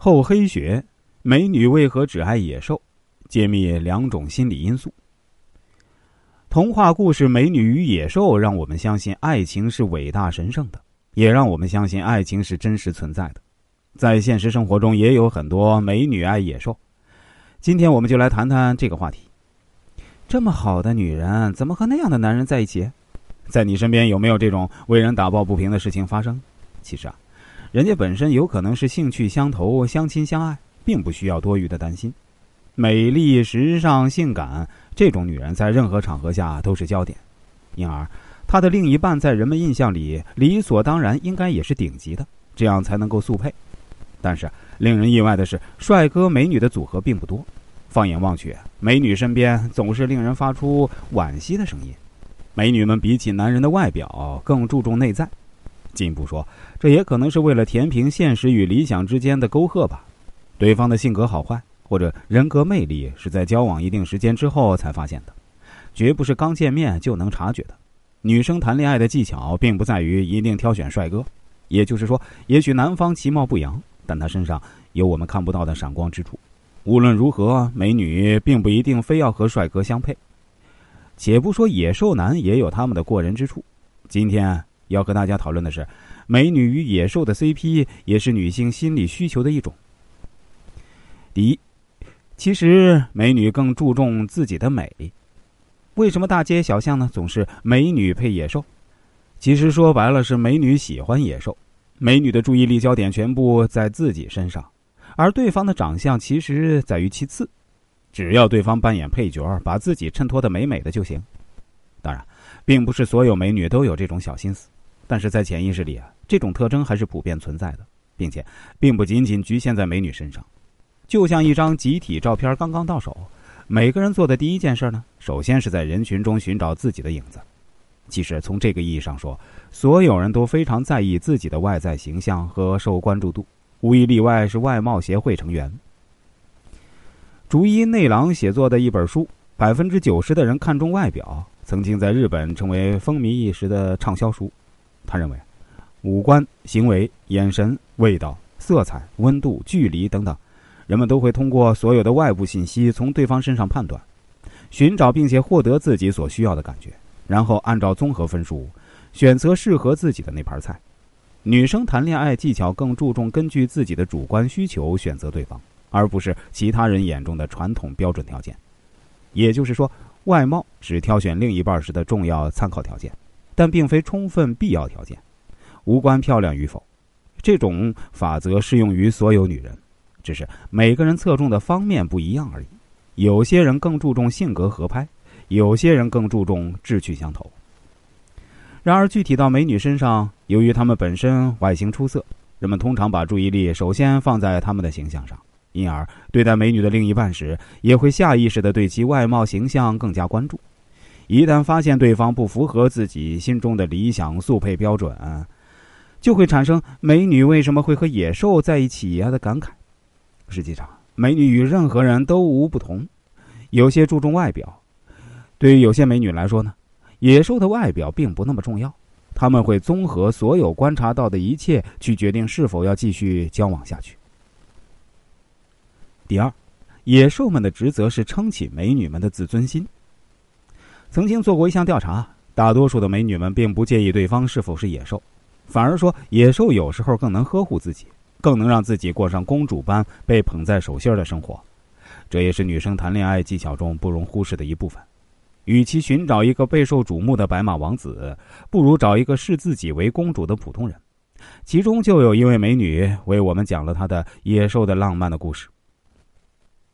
厚黑学，美女为何只爱野兽？揭秘两种心理因素。童话故事《美女与野兽》让我们相信爱情是伟大神圣的，也让我们相信爱情是真实存在的。在现实生活中，也有很多美女爱野兽。今天我们就来谈谈这个话题。这么好的女人，怎么和那样的男人在一起？在你身边有没有这种为人打抱不平的事情发生？其实啊，人家本身有可能是兴趣相投、相亲相爱，并不需要多余的担心。美丽、时尚、性感，这种女人在任何场合下都是焦点，因而她的另一半在人们印象里理所当然应该也是顶级的，这样才能够速配。但是令人意外的是，帅哥美女的组合并不多。放眼望去，美女身边总是令人发出惋惜的声音。美女们比起男人的外表更注重内在。进一步说，这也可能是为了填平现实与理想之间的沟壑吧。对方的性格好坏或者人格魅力是在交往一定时间之后才发现的，绝不是刚见面就能察觉的。女生谈恋爱的技巧并不在于一定挑选帅哥，也就是说，也许男方其貌不扬。但他身上有我们看不到的闪光之处。无论如何，美女并不一定非要和帅哥相配。且不说野兽男也有他们的过人之处。今天要和大家讨论的是，美女与野兽的 CP 也是女性心理需求的一种。第一，其实美女更注重自己的美。为什么大街小巷呢总是美女配野兽？其实说白了是美女喜欢野兽。美女的注意力焦点全部在自己身上，而对方的长相其实在于其次，只要对方扮演配角，把自己衬托的美美的就行。当然，并不是所有美女都有这种小心思，但是在潜意识里啊，这种特征还是普遍存在的，并且并不仅仅局限在美女身上。就像一张集体照片刚刚到手，每个人做的第一件事呢，首先是在人群中寻找自己的影子。其实从这个意义上说，所有人都非常在意自己的外在形象和受关注度，无一例外是外貌协会成员。竹一内郎写作的一本书《百分之九十的人看重外表》，曾经在日本成为风靡一时的畅销书。他认为，五官、行为、眼神、味道、色彩、温度、距离等等，人们都会通过所有的外部信息从对方身上判断，寻找并且获得自己所需要的感觉。然后按照综合分数，选择适合自己的那盘菜。女生谈恋爱技巧更注重根据自己的主观需求选择对方，而不是其他人眼中的传统标准条件。也就是说，外貌是挑选另一半时的重要参考条件，但并非充分必要条件。无关漂亮与否，这种法则适用于所有女人，只是每个人侧重的方面不一样而已。有些人更注重性格合拍。有些人更注重志趣相投。然而，具体到美女身上，由于她们本身外形出色，人们通常把注意力首先放在她们的形象上，因而对待美女的另一半时，也会下意识的对其外貌形象更加关注。一旦发现对方不符合自己心中的理想速配标准，就会产生“美女为什么会和野兽在一起呀”的感慨。实际上，美女与任何人都无不同，有些注重外表。对于有些美女来说呢，野兽的外表并不那么重要，他们会综合所有观察到的一切去决定是否要继续交往下去。第二，野兽们的职责是撑起美女们的自尊心。曾经做过一项调查，大多数的美女们并不介意对方是否是野兽，反而说野兽有时候更能呵护自己，更能让自己过上公主般被捧在手心的生活。这也是女生谈恋爱技巧中不容忽视的一部分。与其寻找一个备受瞩目的白马王子，不如找一个视自己为公主的普通人。其中就有一位美女为我们讲了她的野兽的浪漫的故事。